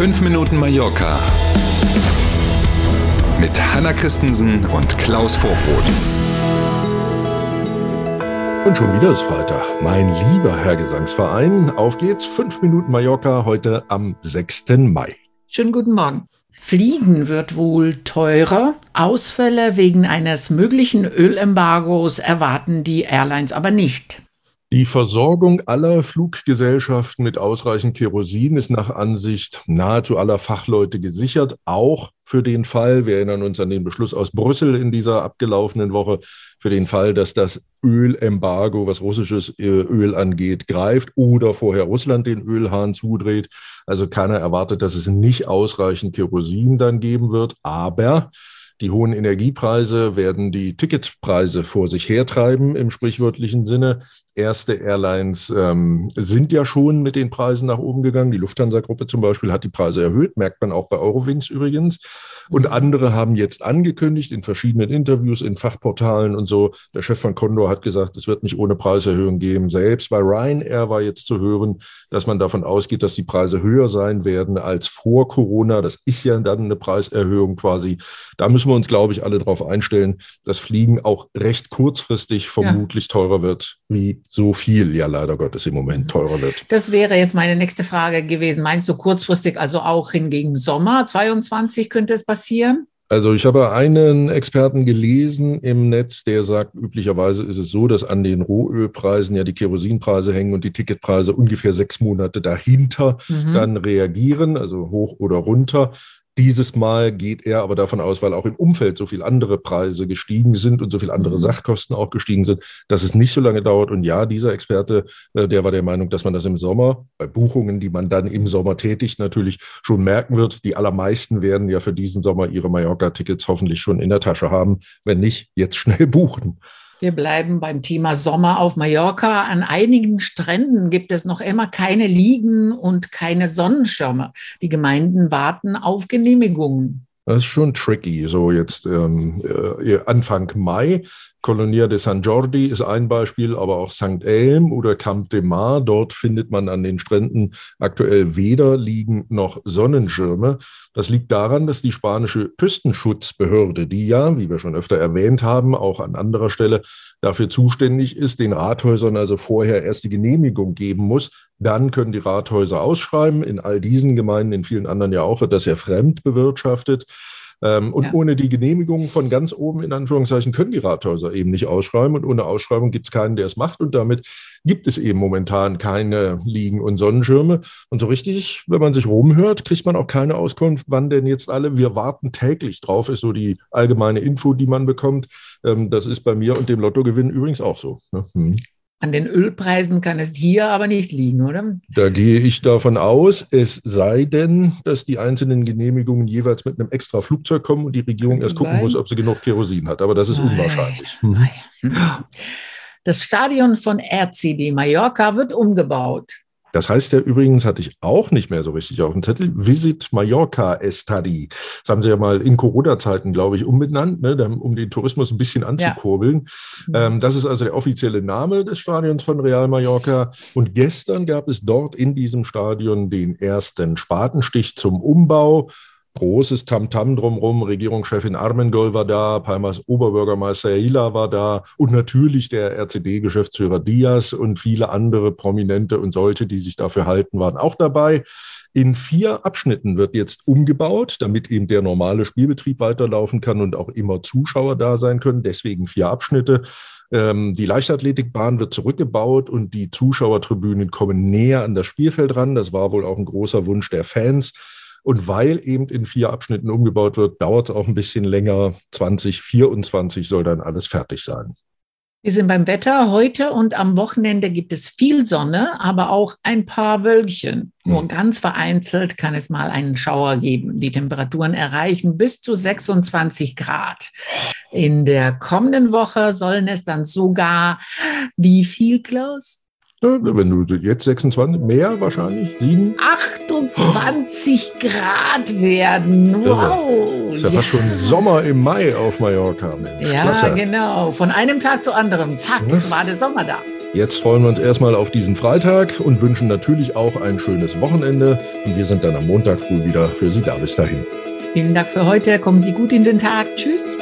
5 Minuten Mallorca mit Hanna Christensen und Klaus Vorbrot. Und schon wieder ist Freitag. Mein lieber Herr Gesangsverein, auf geht's. 5 Minuten Mallorca heute am 6. Mai. Schönen guten Morgen. Fliegen wird wohl teurer. Ausfälle wegen eines möglichen Ölembargos erwarten die Airlines aber nicht. Die Versorgung aller Fluggesellschaften mit ausreichend Kerosin ist nach Ansicht nahezu aller Fachleute gesichert, auch für den Fall, wir erinnern uns an den Beschluss aus Brüssel in dieser abgelaufenen Woche, für den Fall, dass das Ölembargo, was russisches äh, Öl angeht, greift oder vorher Russland den Ölhahn zudreht. Also keiner erwartet, dass es nicht ausreichend Kerosin dann geben wird, aber die hohen Energiepreise werden die Ticketpreise vor sich hertreiben im sprichwörtlichen Sinne. Erste Airlines ähm, sind ja schon mit den Preisen nach oben gegangen. Die Lufthansa-Gruppe zum Beispiel hat die Preise erhöht, merkt man auch bei Eurowings übrigens. Und andere haben jetzt angekündigt in verschiedenen Interviews, in Fachportalen und so. Der Chef von Condor hat gesagt, es wird nicht ohne Preiserhöhung geben. Selbst bei Ryanair war jetzt zu hören, dass man davon ausgeht, dass die Preise höher sein werden als vor Corona. Das ist ja dann eine Preiserhöhung quasi. Da müssen wir uns, glaube ich, alle darauf einstellen, dass Fliegen auch recht kurzfristig vermutlich ja. teurer wird, wie so viel ja leider Gottes im Moment teurer wird. Das wäre jetzt meine nächste Frage gewesen. Meinst du kurzfristig, also auch hingegen Sommer 22 könnte es passieren? passieren? Also ich habe einen Experten gelesen im Netz, der sagt, üblicherweise ist es so, dass an den Rohölpreisen ja die Kerosinpreise hängen und die Ticketpreise ungefähr sechs Monate dahinter mhm. dann reagieren, also hoch oder runter. Dieses Mal geht er aber davon aus, weil auch im Umfeld so viel andere Preise gestiegen sind und so viel andere mhm. Sachkosten auch gestiegen sind, dass es nicht so lange dauert. Und ja, dieser Experte, äh, der war der Meinung, dass man das im Sommer bei Buchungen, die man dann im Sommer tätigt, natürlich schon merken wird. Die allermeisten werden ja für diesen Sommer ihre Mallorca-Tickets hoffentlich schon in der Tasche haben. Wenn nicht, jetzt schnell buchen. Wir bleiben beim Thema Sommer auf Mallorca. An einigen Stränden gibt es noch immer keine Liegen und keine Sonnenschirme. Die Gemeinden warten auf Genehmigungen. Das ist schon tricky. So jetzt ähm, äh, Anfang Mai Colonia de San Jordi ist ein Beispiel, aber auch St. Elm oder Camp de Mar. Dort findet man an den Stränden aktuell weder Liegen noch Sonnenschirme. Das liegt daran, dass die spanische Küstenschutzbehörde, die ja, wie wir schon öfter erwähnt haben, auch an anderer Stelle dafür zuständig ist, den Rathäusern also vorher erst die Genehmigung geben muss. Dann können die Rathäuser ausschreiben. In all diesen Gemeinden, in vielen anderen ja auch, wird das ja fremd bewirtschaftet. Ähm, und ja. ohne die Genehmigung von ganz oben, in Anführungszeichen, können die Rathäuser eben nicht ausschreiben. Und ohne Ausschreibung gibt es keinen, der es macht. Und damit gibt es eben momentan keine Liegen und Sonnenschirme. Und so richtig, wenn man sich rumhört, kriegt man auch keine Auskunft, wann denn jetzt alle, wir warten täglich drauf, ist so die allgemeine Info, die man bekommt. Ähm, das ist bei mir und dem Lottogewinn übrigens auch so. Ne? Hm. An den Ölpreisen kann es hier aber nicht liegen, oder? Da gehe ich davon aus, es sei denn, dass die einzelnen Genehmigungen jeweils mit einem extra Flugzeug kommen und die Regierung Könnte erst gucken sein. muss, ob sie genug Kerosin hat. Aber das ist Nein. unwahrscheinlich. Hm. Das Stadion von RCD Mallorca wird umgebaut. Das heißt ja übrigens, hatte ich auch nicht mehr so richtig auf dem Zettel, Visit Mallorca Estadi. Das haben sie ja mal in Corona-Zeiten, glaube ich, umbenannt, ne, um den Tourismus ein bisschen anzukurbeln. Ja. Ähm, das ist also der offizielle Name des Stadions von Real Mallorca. Und gestern gab es dort in diesem Stadion den ersten Spatenstich zum Umbau großes Tamtam -Tam drumherum. Regierungschefin Armengol war da, Palmas Oberbürgermeister Hila war da und natürlich der RCD-Geschäftsführer Diaz und viele andere Prominente und solche, die sich dafür halten, waren auch dabei. In vier Abschnitten wird jetzt umgebaut, damit eben der normale Spielbetrieb weiterlaufen kann und auch immer Zuschauer da sein können. Deswegen vier Abschnitte. Ähm, die Leichtathletikbahn wird zurückgebaut und die Zuschauertribünen kommen näher an das Spielfeld ran. Das war wohl auch ein großer Wunsch der Fans. Und weil eben in vier Abschnitten umgebaut wird, dauert es auch ein bisschen länger. 2024 soll dann alles fertig sein. Wir sind beim Wetter. Heute und am Wochenende gibt es viel Sonne, aber auch ein paar Wölkchen. Nur hm. ganz vereinzelt kann es mal einen Schauer geben. Die Temperaturen erreichen bis zu 26 Grad. In der kommenden Woche sollen es dann sogar, wie viel, Klaus? Wenn du jetzt 26, mehr wahrscheinlich, 7? 28 Grad werden. Wow. Ist ja, ja, fast schon Sommer im Mai auf Mallorca, Mensch. Ja, Klasse. genau. Von einem Tag zu anderem, zack, ja. war der Sommer da. Jetzt freuen wir uns erstmal auf diesen Freitag und wünschen natürlich auch ein schönes Wochenende. Und wir sind dann am Montag früh wieder für Sie da. Bis dahin. Vielen Dank für heute. Kommen Sie gut in den Tag. Tschüss.